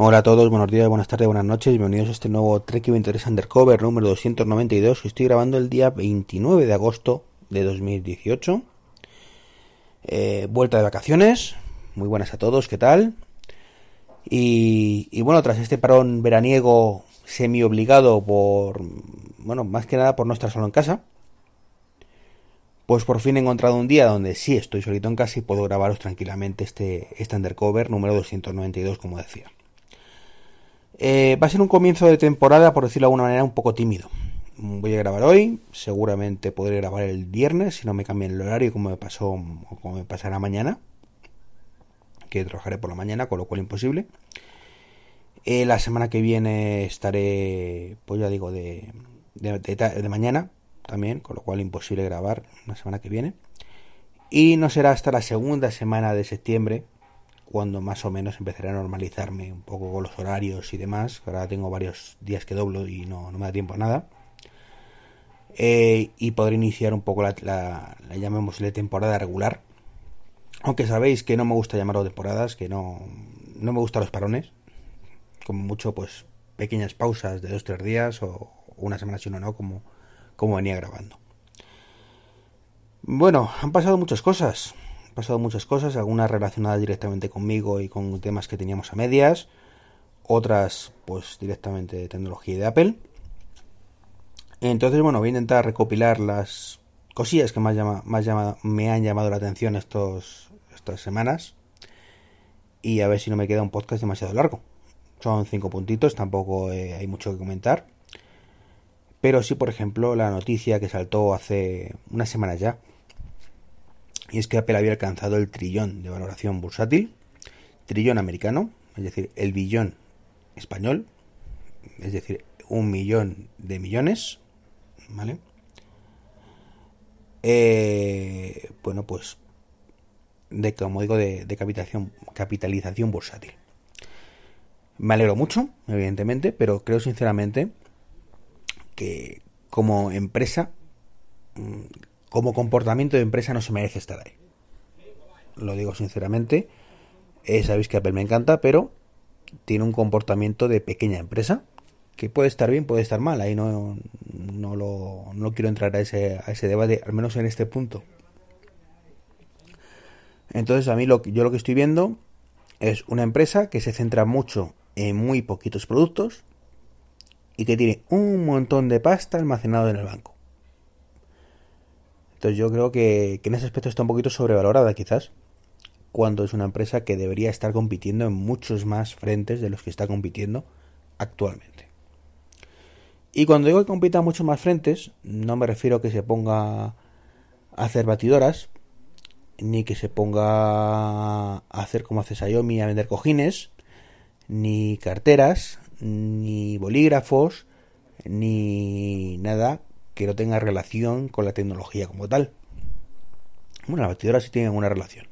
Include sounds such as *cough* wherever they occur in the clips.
Hola a todos, buenos días, buenas tardes, buenas noches, bienvenidos a este nuevo Trek 23 Undercover número 292 que estoy grabando el día 29 de agosto de 2018. Eh, vuelta de vacaciones, muy buenas a todos, ¿qué tal? Y, y bueno, tras este parón veraniego semi obligado por, bueno, más que nada por no estar solo en casa, pues por fin he encontrado un día donde sí estoy solito en casa y puedo grabaros tranquilamente este, este Undercover número 292, como decía. Eh, va a ser un comienzo de temporada, por decirlo de alguna manera, un poco tímido. Voy a grabar hoy, seguramente podré grabar el viernes, si no me cambian el horario como me pasó o como me pasará mañana, que trabajaré por la mañana, con lo cual imposible. Eh, la semana que viene estaré, pues ya digo, de, de, de mañana también, con lo cual imposible grabar la semana que viene. Y no será hasta la segunda semana de septiembre, cuando más o menos empezaré a normalizarme un poco con los horarios y demás. Ahora tengo varios días que doblo y no, me da tiempo a nada. Eh, y podré iniciar un poco la, la, la llamémosle temporada regular. Aunque sabéis que no me gusta llamarlo temporadas, que no, no me gustan los parones. Como mucho, pues pequeñas pausas de dos tres días o una semana si no, no, como, como venía grabando. Bueno, han pasado muchas cosas pasado muchas cosas, algunas relacionadas directamente conmigo y con temas que teníamos a medias, otras pues directamente de tecnología de Apple. Entonces, bueno, voy a intentar recopilar las cosillas que más, llama, más me han llamado la atención estos, estas semanas y a ver si no me queda un podcast demasiado largo. Son cinco puntitos, tampoco eh, hay mucho que comentar. Pero sí, por ejemplo, la noticia que saltó hace unas semanas ya, y es que Apple había alcanzado el trillón de valoración bursátil, trillón americano, es decir, el billón español, es decir, un millón de millones, ¿vale? Eh, bueno, pues, de, como digo, de, de capitalización, capitalización bursátil. Me alegro mucho, evidentemente, pero creo sinceramente que como empresa mm, como comportamiento de empresa no se merece estar ahí. Lo digo sinceramente. Eh, sabéis que Apple me encanta, pero tiene un comportamiento de pequeña empresa que puede estar bien, puede estar mal. Ahí no, no, lo, no quiero entrar a ese, a ese debate, al menos en este punto. Entonces, a mí lo, yo lo que estoy viendo es una empresa que se centra mucho en muy poquitos productos y que tiene un montón de pasta almacenado en el banco. Entonces yo creo que, en ese aspecto está un poquito sobrevalorada quizás, cuando es una empresa que debería estar compitiendo en muchos más frentes de los que está compitiendo actualmente. Y cuando digo que compita en muchos más frentes, no me refiero a que se ponga a hacer batidoras, ni que se ponga a hacer como hace Xiaomi a vender cojines, ni carteras, ni bolígrafos, ni nada que no tenga relación con la tecnología como tal. Bueno, las batidoras sí tienen una relación.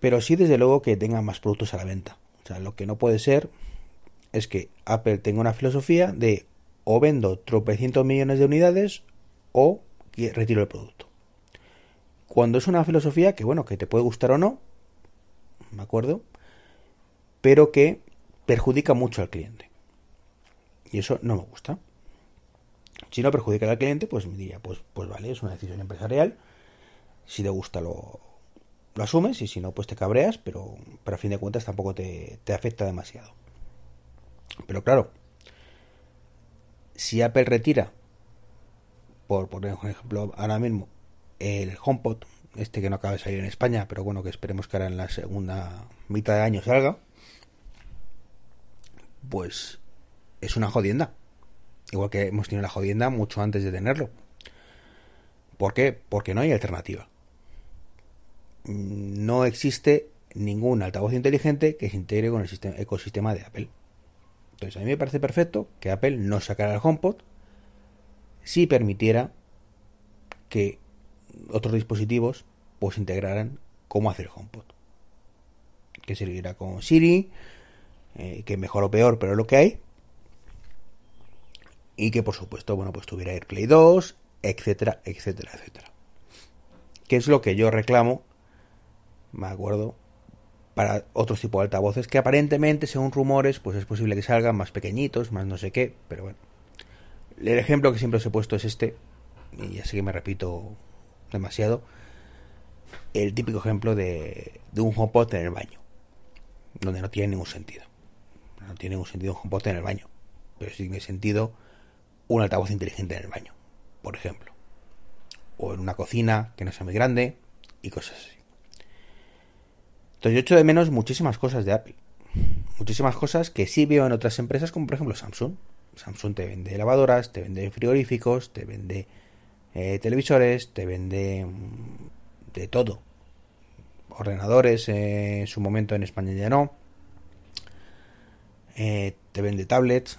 Pero sí, desde luego, que tengan más productos a la venta. O sea, lo que no puede ser es que Apple tenga una filosofía de o vendo tropecientos millones de unidades o retiro el producto. Cuando es una filosofía que, bueno, que te puede gustar o no, ¿me acuerdo? Pero que perjudica mucho al cliente. Y eso no me gusta. Si no perjudica al cliente, pues me diría, pues, pues vale, es una decisión empresarial. Si te gusta lo, lo asumes y si no, pues te cabreas, pero, pero a fin de cuentas tampoco te, te afecta demasiado. Pero claro, si Apple retira, por poner un ejemplo ahora mismo, el HomePod, este que no acaba de salir en España, pero bueno, que esperemos que ahora en la segunda mitad de año salga, pues es una jodienda. Igual que hemos tenido la jodienda mucho antes de tenerlo. ¿Por qué? Porque no hay alternativa. No existe ningún altavoz inteligente que se integre con el ecosistema de Apple. Entonces a mí me parece perfecto que Apple no sacara el HomePod si permitiera que otros dispositivos pues integraran cómo hacer el HomePod. Que sirviera con Siri, eh, que mejor o peor, pero lo que hay y que por supuesto, bueno, pues tuviera AirPlay 2, etcétera, etcétera, etcétera. ¿Qué es lo que yo reclamo? Me acuerdo para otros tipos de altavoces que aparentemente, según rumores, pues es posible que salgan más pequeñitos, más no sé qué, pero bueno. El ejemplo que siempre os he puesto es este, y así que me repito demasiado. El típico ejemplo de, de un HomePod en el baño, donde no tiene ningún sentido. No tiene ningún sentido un HomePod en el baño, pero sí tiene sentido un altavoz inteligente en el baño, por ejemplo. O en una cocina que no sea muy grande y cosas así. Entonces yo echo de menos muchísimas cosas de Apple. Muchísimas cosas que sí veo en otras empresas como por ejemplo Samsung. Samsung te vende lavadoras, te vende frigoríficos, te vende eh, televisores, te vende mm, de todo. Ordenadores, eh, en su momento en España ya no. Eh, te vende tablets.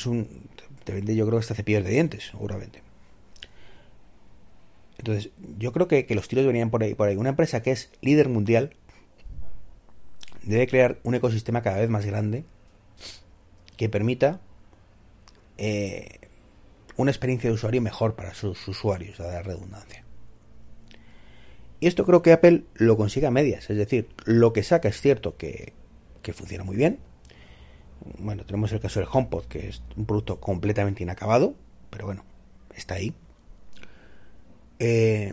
Es un. Te vende, yo creo, hasta cepillos de dientes, seguramente. Entonces, yo creo que, los tiros venían por ahí, por ahí. Una empresa que es líder mundial debe crear un ecosistema cada vez más grande que permita eh, una experiencia de usuario mejor para sus usuarios, la redundancia. Y esto creo que Apple lo consigue a medias, es decir, lo que saca es cierto que, que funciona muy bien. Bueno, tenemos el caso del HomePod, que es un producto completamente inacabado, pero bueno, está ahí. Eh,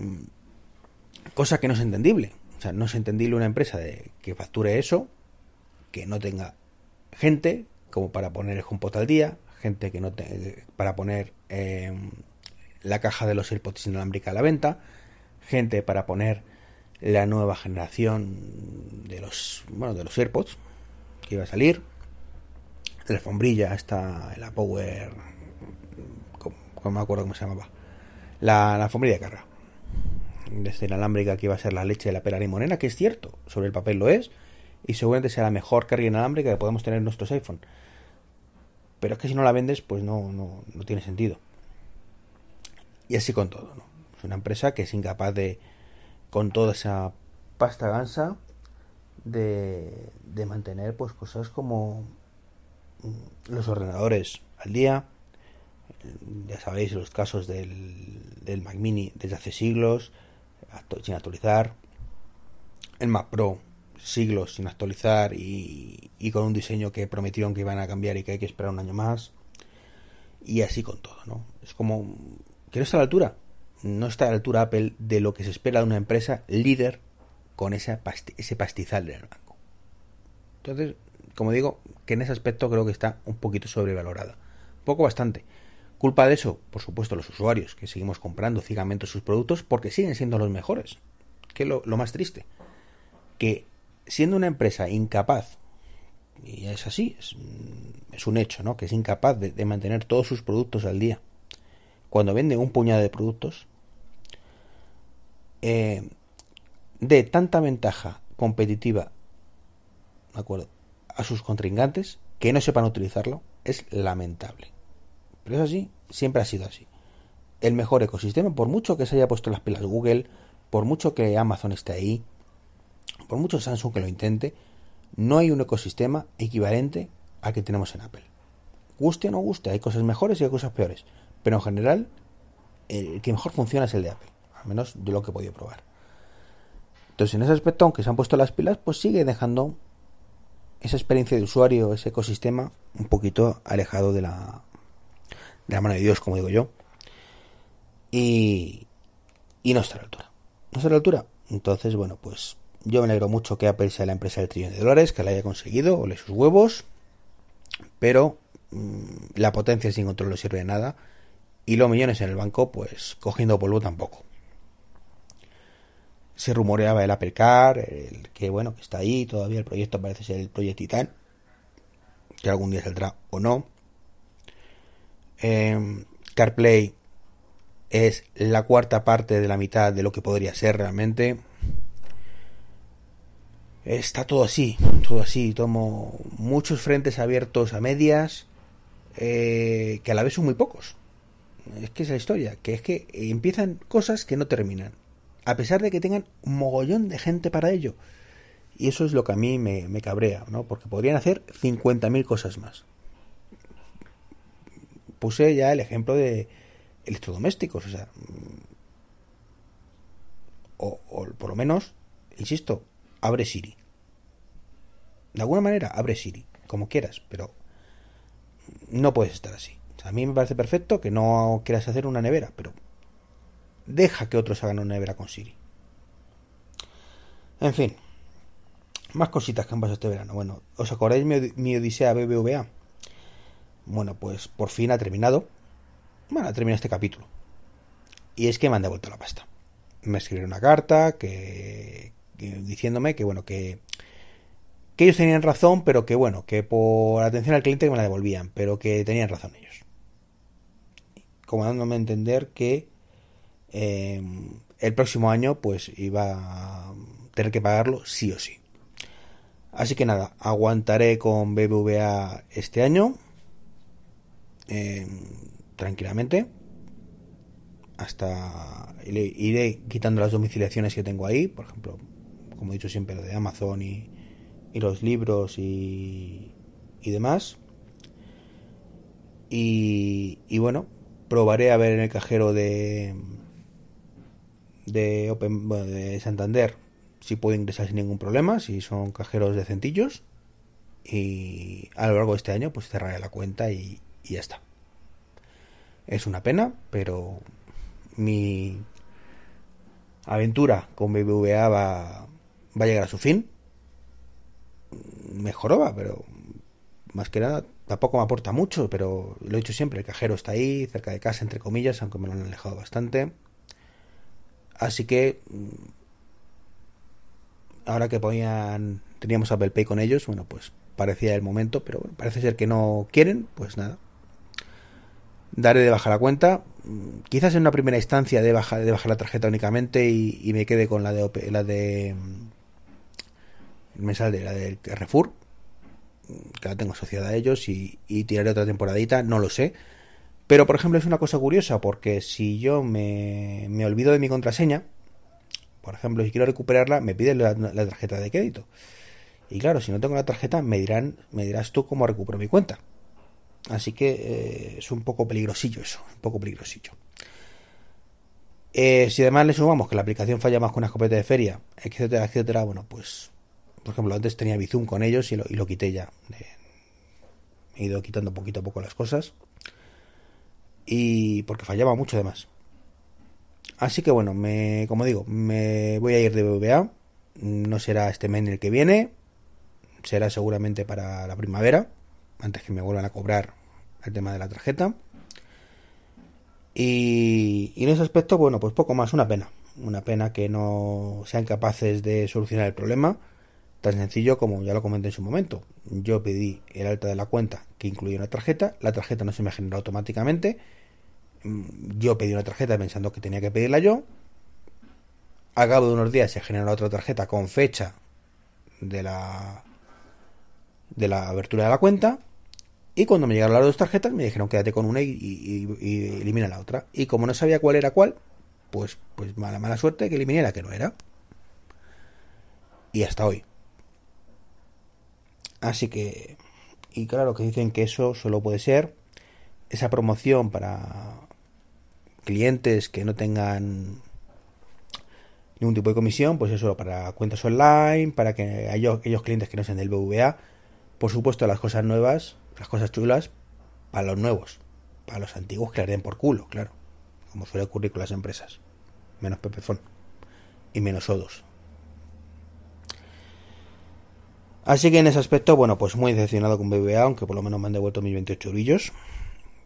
cosa que no es entendible. O sea, no es entendible una empresa de, que facture eso, que no tenga gente como para poner el HomePod al día, gente que no tenga para poner eh, la caja de los AirPods inalámbrica a la venta, gente para poner la nueva generación de los bueno de los AirPods que iba a salir, la alfombrilla esta la Power, como, me acuerdo cómo se llamaba, la, la de carga. Desde inalámbrica que iba a ser la leche de la pera limonena, que es cierto, sobre el papel lo es, y seguramente sea la mejor carga inalámbrica que podemos tener en nuestros iPhone. Pero es que si no la vendes, pues no, no, no tiene sentido. Y así con todo, ¿no? Es una empresa que es incapaz de, con toda esa pasta gansa, de, de mantener pues cosas como los ordenadores al día, ya sabéis los casos del, del Mac Mini desde hace siglos, sin actualizar, el Mac Pro siglos sin actualizar y, y, con un diseño que prometieron que iban a cambiar y que hay que esperar un año más. Y así con todo, ¿no? Es como que no está a la altura. No está a la altura Apple de lo que se espera de una empresa líder con ese, pastizal del banco. Entonces, como digo, que en ese aspecto creo que está un poquito sobrevalorada. Poco bastante. Culpa de eso, por supuesto, los usuarios, que seguimos comprando ciegamente sus productos porque siguen siendo los mejores. Que lo, lo más triste. Que siendo una empresa incapaz, y es así, es, un hecho, ¿no? Que es incapaz de, mantener todos sus productos al día. Cuando vende un puñado de productos, eh, de tanta ventaja competitiva, ¿de acuerdo? A sus contrincantes que no sepan utilizarlo, es lamentable. Pero es así, siempre ha sido así. El mejor ecosistema, por mucho que se haya puesto las pilas Google, por mucho que Amazon esté ahí, por mucho Samsung que lo intente, no hay un ecosistema equivalente al que tenemos en Apple. Guste o no guste, hay cosas mejores y hay cosas peores. Pero en general, el que mejor funciona es el de Apple. Al menos de lo que he podido probar. Entonces, en ese aspecto, aunque se han puesto las pilas, pues sigue dejando esa experiencia de usuario, ese ecosistema, un poquito alejado de la, de la mano de Dios, como digo yo. Y, y no está a la altura. No está a la altura. Entonces, bueno, pues yo me alegro mucho que Apple sea la empresa del trillón de dólares, que la haya conseguido, ole sus huevos. Pero mmm, la potencia sin control no sirve de nada. Y los millones en el banco, pues cogiendo polvo tampoco. Se rumoreaba el Apple Car, el que bueno, que está ahí, todavía el proyecto parece ser el Project Titan, que algún día saldrá o no. Eh, CarPlay es la cuarta parte de la mitad de lo que podría ser realmente. Está todo así, todo así. Tomo muchos frentes abiertos a medias, eh, que a la vez son muy pocos. Es que es la historia, que es que empiezan cosas que no terminan, a pesar de que tengan un mogollón de gente para ello. Y eso es lo que a mí me, cabrea, ¿no? Porque podrían hacer 50.000 cosas más puse ya el ejemplo de electrodomésticos, o sea, o, o, por lo menos insisto, abre Siri. De alguna manera, abre Siri, como quieras, pero no puedes estar así. a mí me parece perfecto que no quieras hacer una nevera, pero deja que otros hagan una nevera con Siri. En fin, más cositas que han pasado este verano. Bueno, ¿os acordáis mi, mi Odisea BBVA? Bueno, pues por fin ha terminado. Bueno, ha terminado este capítulo. Y es que me han devuelto la pasta. Me escribieron una carta que, diciéndome que bueno, que, que ellos tenían razón, pero que bueno, que por atención al cliente me la devolvían, pero que tenían razón ellos. Como dándome a entender que eh, el próximo año pues iba a tener que pagarlo sí o sí. Así que nada, aguantaré con BBVA este año eh, tranquilamente hasta iré quitando las domiciliaciones que tengo ahí, por ejemplo, como he dicho siempre, lo de Amazon y, los libros y, demás. Y, bueno, probaré a ver en el cajero de de Open de Santander si puedo ingresar sin ningún problema, si son cajeros decentillos. Y a lo largo de este año, pues cerraré la cuenta y, ya está. Es una pena, pero mi aventura con BBVA va, va a llegar a su fin. Mejoró, pero más que nada tampoco me aporta mucho, pero lo he dicho siempre, el cajero está ahí, cerca de casa, entre comillas, aunque me lo han alejado bastante. Así que ahora que ponían teníamos Apple Pay con ellos, bueno, pues parecía el momento, pero parece ser que no quieren, pues nada, daré de baja la cuenta. Quizás en una primera instancia de bajar la tarjeta únicamente y, me quede con la de la de me sale la del Carrefour que la tengo asociada a ellos y, tiraré otra temporadita, no lo sé. Pero por ejemplo es una cosa curiosa porque si yo me, me olvido de mi contraseña, por ejemplo, si quiero recuperarla, me pide la, tarjeta de crédito. Y claro, si no tengo la tarjeta, me dirán, me dirás tú cómo recupero mi cuenta. Así que eh, es un poco peligrosillo eso, un poco peligrosillo. Eh, si además le sumamos que la aplicación falla más con una escopeta de feria, etcétera, etcétera, bueno, pues, por ejemplo, antes tenía Bizum con ellos y lo, y lo quité ya. he ido quitando poquito a poco las cosas. Y porque fallaba mucho además. Así que bueno, me, como digo, me voy a ir de BBA. No será este mes el que viene. Será seguramente para la primavera antes que me vuelvan a cobrar el tema de la tarjeta. Y, en ese aspecto, bueno, pues poco más, una pena. Una pena que no sean capaces de solucionar el problema. Tan sencillo como ya lo comenté en su momento. Yo pedí el alta de la cuenta que incluía una tarjeta. La tarjeta no se me generó automáticamente. Mm, yo pedí una tarjeta pensando que tenía que pedirla yo. A cabo de unos días se generó otra tarjeta con fecha de la de la abertura de la cuenta y cuando me llegaron las dos tarjetas me dijeron quédate con una y, elimina la otra. Y como no sabía cuál era cuál, pues, pues mala, mala suerte que eliminé la que no era. Y hasta hoy. Así que... Y claro que dicen que eso solo puede ser esa promoción para clientes que no tengan ningún tipo de comisión, pues eso para cuentas online, para que aquellos clientes que no sean del BVA, por supuesto las cosas nuevas las cosas chulas para los nuevos. Para los antiguos que les den por culo, claro. Como suele ocurrir con las empresas. Menos Pepefon. Y menos Odos. Así que en ese aspecto, bueno, pues muy decepcionado con BBA, aunque por lo menos me han devuelto mis 28 brillos.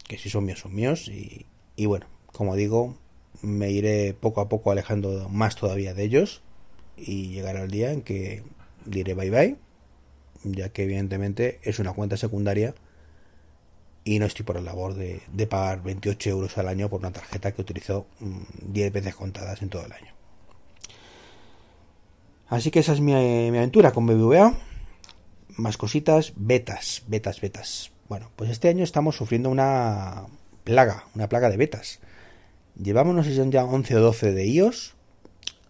Que si son míos, son míos. Y, y bueno, como digo, me iré poco a poco alejando más todavía de ellos. Y llegará el día en que diré bye bye ya que evidentemente es una cuenta secundaria y no estoy por la labor de, pagar 28 euros al año por una tarjeta que utilizo 10 mm, veces contadas en todo el año. Así que esa es mi, mi, aventura con BBVA. Más cositas, betas, betas, betas. Bueno, pues este año estamos sufriendo una plaga, una plaga de betas. Llevamos, no sé si son ya 11 o 12 de iOS,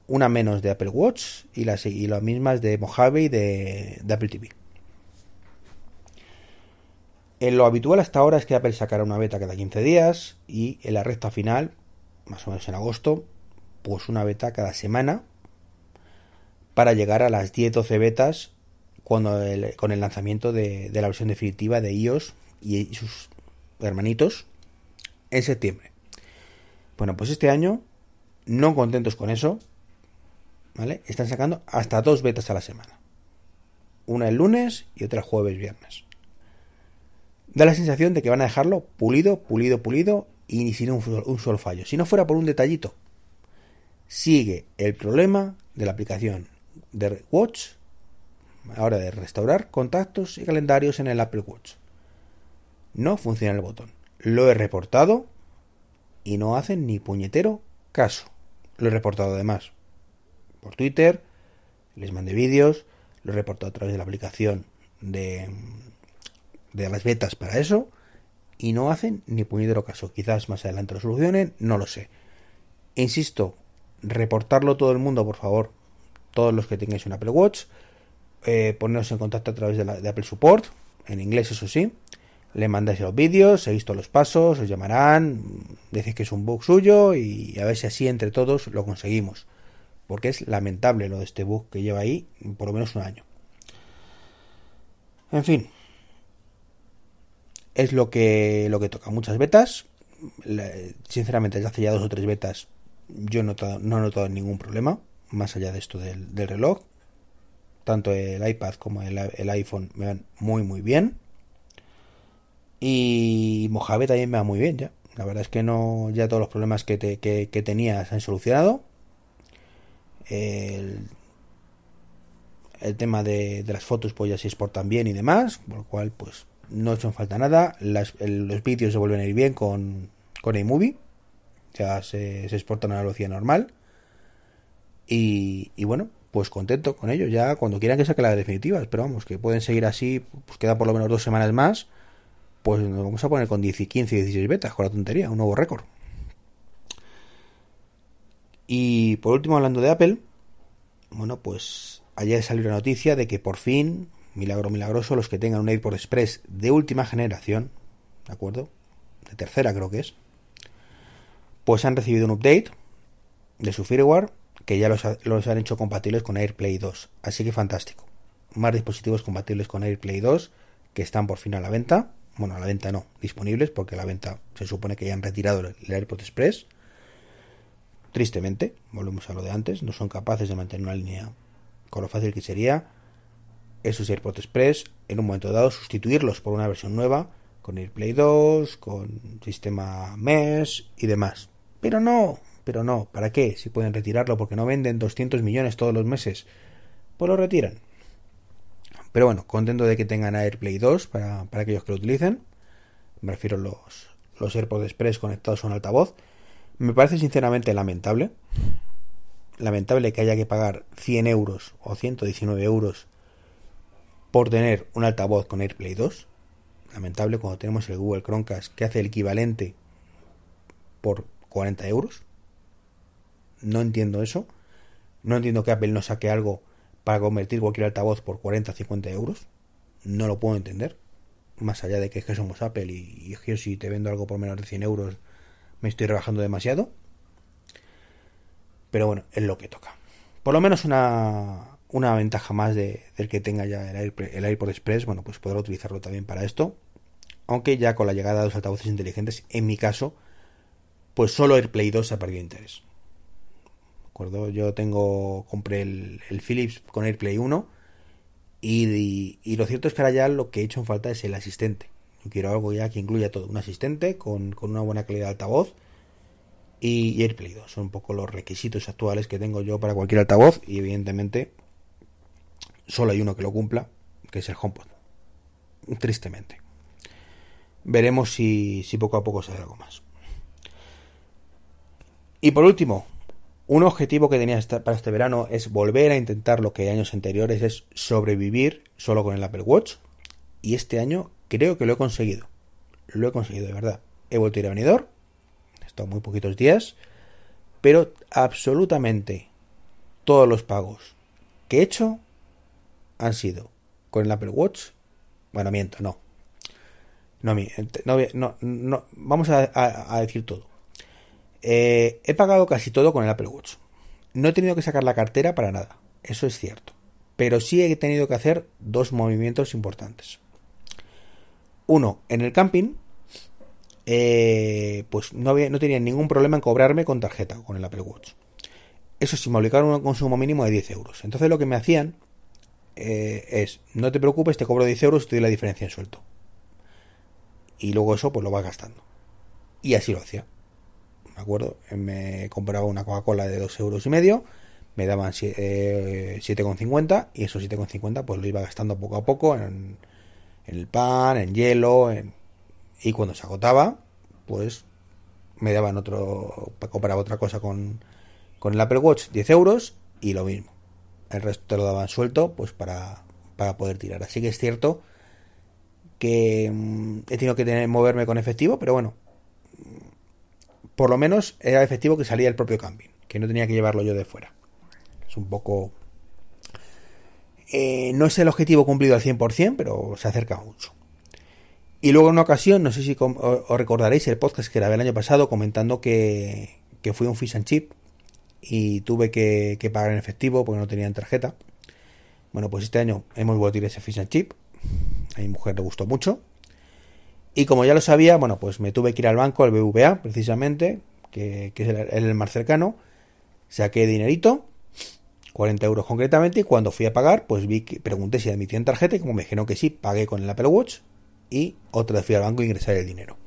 una menos de Apple Watch y las, y las mismas de Mojave y de Apple TV. En lo habitual hasta ahora es que Apple sacará una beta cada 15 días y en la recta final, más o menos en agosto, pues una beta cada semana para llegar a las 10-12 betas cuando con el lanzamiento de, la versión definitiva de iOS y sus hermanitos en septiembre. Bueno, pues este año, no contentos con eso, ¿vale? Están sacando hasta dos betas a la semana. Una el lunes y otra el jueves, viernes. Da la sensación de que van a dejarlo pulido, pulido, pulido y sin un, un solo fallo. Si no fuera por un detallito, sigue el problema de la aplicación de Watch ahora de restaurar contactos y calendarios en el Apple Watch. No funciona el botón. Lo he reportado y no hacen ni puñetero caso. Lo he reportado además por Twitter, les mandé vídeos, lo he reportado a través de la aplicación de, de las betas para eso y no hacen ni puñetero caso. Quizás más adelante lo solucionen, no lo sé. Insisto, reportarlo todo el mundo, por favor, todos los que tengáis un Apple Watch, eh, poneros en contacto a través de, la, de, Apple Support, en inglés eso sí, le mandáis los vídeos, seguís todos los pasos, os llamarán, decís que es un bug suyo y a ver si así entre todos lo conseguimos. Porque es lamentable lo de este bug que lleva ahí por lo menos un año. En fin, es lo que, lo que toca. Muchas betas. Sinceramente, desde hace ya dos o tres betas yo no, no he notado ningún problema más allá de esto del, reloj. Tanto el iPad como el, iPhone me van muy muy bien. Y Mojave también me va muy bien ya. La verdad es que no ya todos los problemas que, que, tenía se han solucionado. El, el tema de, las fotos pues ya se exportan bien y demás. Por lo cual pues no hecho falta nada. los vídeos se vuelven a ir bien con, con iMovie. Ya se, se exportan a la velocidad normal. Y, bueno, pues contento con ello. Ya cuando quieran que saque las definitivas, pero vamos, que pueden seguir así, pues queda por lo menos dos semanas más. Pues nos vamos a poner con 10, 15 y 16 betas, con la tontería, un nuevo récord. Y por último, hablando de Apple, bueno, pues ayer salió la noticia de que por fin, milagro milagroso, los que tengan un AirPod Express de última generación, ¿de acuerdo? De tercera creo que es, pues han recibido un update de su firmware que ya los, han hecho compatibles con AirPlay 2. Así que fantástico. Más dispositivos compatibles con AirPlay 2 que están por fin a la venta. Bueno, a la venta no, disponibles porque la venta se supone que ya han retirado el AirPod Express. Tristemente, volvemos a lo de antes, no son capaces de mantener una línea con lo fácil que sería esos AirPods Express en un momento dado sustituirlos por una versión nueva con AirPlay 2, con sistema Mesh y demás. Pero no, pero no, ¿para qué? Si pueden retirarlo porque no venden 200 millones todos los meses, pues lo retiran. Pero bueno, contento de que tengan AirPlay 2 para, aquellos que lo utilicen. Me refiero a los, los AirPods Express conectados a un altavoz. Me parece sinceramente lamentable. Lamentable que haya que pagar 100 euros o 119 euros por tener un altavoz con AirPlay 2. Lamentable cuando tenemos el Google Chromecast que hace el equivalente por 40 euros. No entiendo eso. No entiendo que Apple no saque algo para convertir cualquier altavoz por 40 o 50 euros. No lo puedo entender. Más allá de que, es que somos Apple y, y si te vendo algo por menos de 100 euros me estoy rebajando demasiado. Pero bueno, es lo que toca. Por lo menos una, una ventaja más de, del que tenga ya el, Air, el AirPod Express, bueno, pues podrá utilizarlo también para esto. Aunque ya con la llegada de los altavoces inteligentes, en mi caso, pues solo AirPlay 2 ha perdido interés. Yo tengo, compré el, Philips con AirPlay 1 y, lo cierto es que ahora ya lo que he hecho en falta es el asistente. Yo quiero algo ya que incluya todo, un asistente con, una buena calidad de altavoz y, AirPlay 2. Son un poco los requisitos actuales que tengo yo para cualquier altavoz y evidentemente solo hay uno que lo cumpla, que es el HomePod. Tristemente. Veremos si, si poco a poco sale algo más. Y por último, un objetivo que tenía para este verano es volver a intentar lo que años anteriores es sobrevivir solo con el Apple Watch. Y este año creo que lo he conseguido. Lo he conseguido, de verdad. He vuelto a ir a venidor. He estado muy poquitos días. Pero absolutamente todos los pagos que he hecho han sido con el Apple Watch. Bueno, miento, no. No, no, no, vamos a decir todo. Eh, he pagado casi todo con el Apple Watch. No he tenido que sacar la cartera para nada. eso es cierto. Pero sí he tenido que hacer dos movimientos importantes. Uno, en el camping, eh, pues no, había, no tenían ningún problema en cobrarme con tarjeta, con el Apple Watch. Eso sí, me obligaron un consumo mínimo de 10 euros. Entonces lo que me hacían eh, es, no te preocupes, te cobro 10 euros y te doy la diferencia en suelto. Y luego eso pues lo vas gastando. Y así lo hacía. ¿Me acuerdo? Me compraba una Coca-Cola de 2 euros y medio, me daban 7,50 eh, y esos 7,50 pues lo iba gastando poco a poco en, el pan, en hielo, y cuando se agotaba, pues me daban otro, compraba otra cosa con, con el Apple Watch 10 euros y lo mismo. El resto te lo daban suelto pues para, para poder tirar. Así que es cierto que mm, he tenido que tener, moverme con efectivo, pero bueno, por lo menos era efectivo que salía el propio camping, que no tenía que llevarlo yo de fuera. Es un poco... Eh, no es el objetivo cumplido al 100%, pero se acerca mucho. Y luego en una ocasión, no sé si os recordaréis el podcast que grabé el año pasado comentando que, que fui un fish and chip y tuve que, pagar en efectivo porque no tenía tarjeta. Bueno, pues este año hemos vuelto a ir ese fish and chip. A mi mujer le gustó mucho. Y como ya lo sabía, bueno, pues me tuve que ir al banco, al BVA, precisamente, que, es el, más cercano. Saqué dinerito, 40 euros concretamente, y cuando fui a pagar, pues vi que pregunté si admitían tarjeta, como me dijeron que sí, pagué con el Apple Watch, y otra vez fui al banco a ingresar el dinero.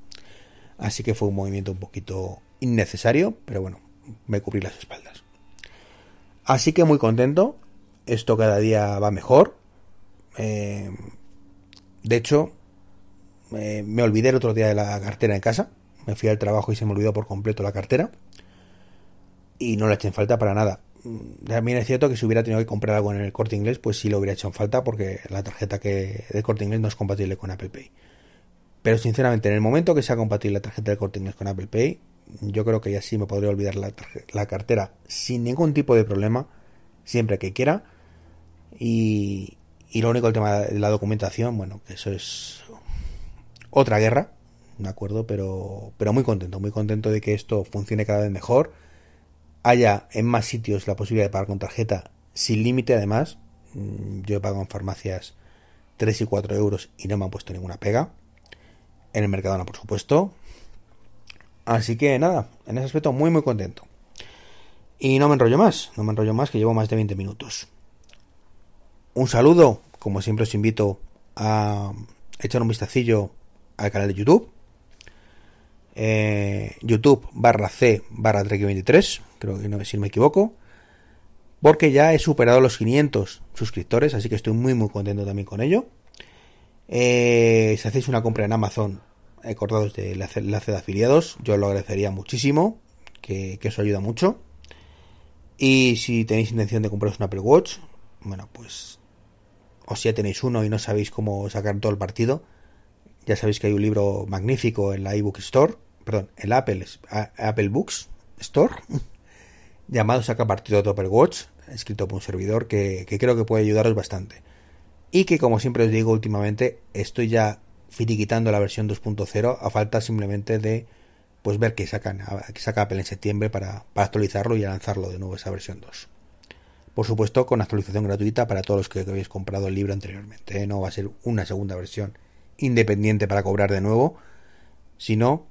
Así que fue un movimiento un poquito innecesario, pero bueno, me cubrí las espaldas. Así que muy contento. Esto cada día va mejor. Eh, de hecho, eh, me olvidé el otro día de la cartera en casa. Me fui al trabajo y se me olvidó por completo la cartera. Y no le eché en falta para nada. Mm, también es cierto que si hubiera tenido que comprar algo en el corte inglés, pues sí lo hubiera hecho en falta porque la tarjeta que de corte inglés no es compatible con Apple Pay. Pero sinceramente, en el momento que sea compatible la tarjeta de corte inglés con Apple Pay, yo creo que ya sí me podría olvidar la, cartera sin ningún tipo de problema, siempre que quiera. Y, y lo único el tema de la documentación, bueno, que eso es otra guerra, ¿de acuerdo? Pero, pero muy contento, muy contento de que esto funcione cada vez mejor. Haya en más sitios la posibilidad de pagar con tarjeta sin límite, además. Mm, yo he pagado en farmacias 3 y 4 euros y no me han puesto ninguna pega. En el Mercadona, por supuesto. Así que nada, en ese aspecto muy muy contento. Y no me enrollo más, no me enrollo más que llevo más de 20 minutos. Un saludo, como siempre os invito a echar un vistacillo al canal de YouTube. Eh, YouTube barra C barra 23, creo que no, si no me equivoco. Porque ya he superado los 500 suscriptores, así que estoy muy muy contento también con ello. Eh, si hacéis una compra en Amazon acordados del enlace de afiliados. Yo lo agradecería muchísimo, que, eso ayuda mucho. Y si tenéis intención de compraros un Apple Watch, bueno, pues o si ya tenéis uno y no sabéis cómo sacar todo el partido, ya sabéis que hay un libro magnífico en la iBook Store, perdón, en la Apple, Apple Books Store, *laughs* llamado Saca partido de Apple Watch, escrito por un servidor que, creo que puede ayudaros bastante. Y que como siempre os digo últimamente, estoy ya finiquitando la versión 2.0 a falta simplemente de pues ver que sacan que saca Apple en septiembre para, actualizarlo y lanzarlo de nuevo esa versión 2 por supuesto con actualización gratuita para todos los que habéis comprado el libro anteriormente ¿eh? no va a ser una segunda versión independiente para cobrar de nuevo sino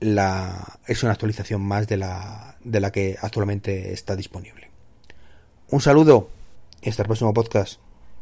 la es una actualización más de la de la que actualmente está disponible. Un saludo y hasta el próximo podcast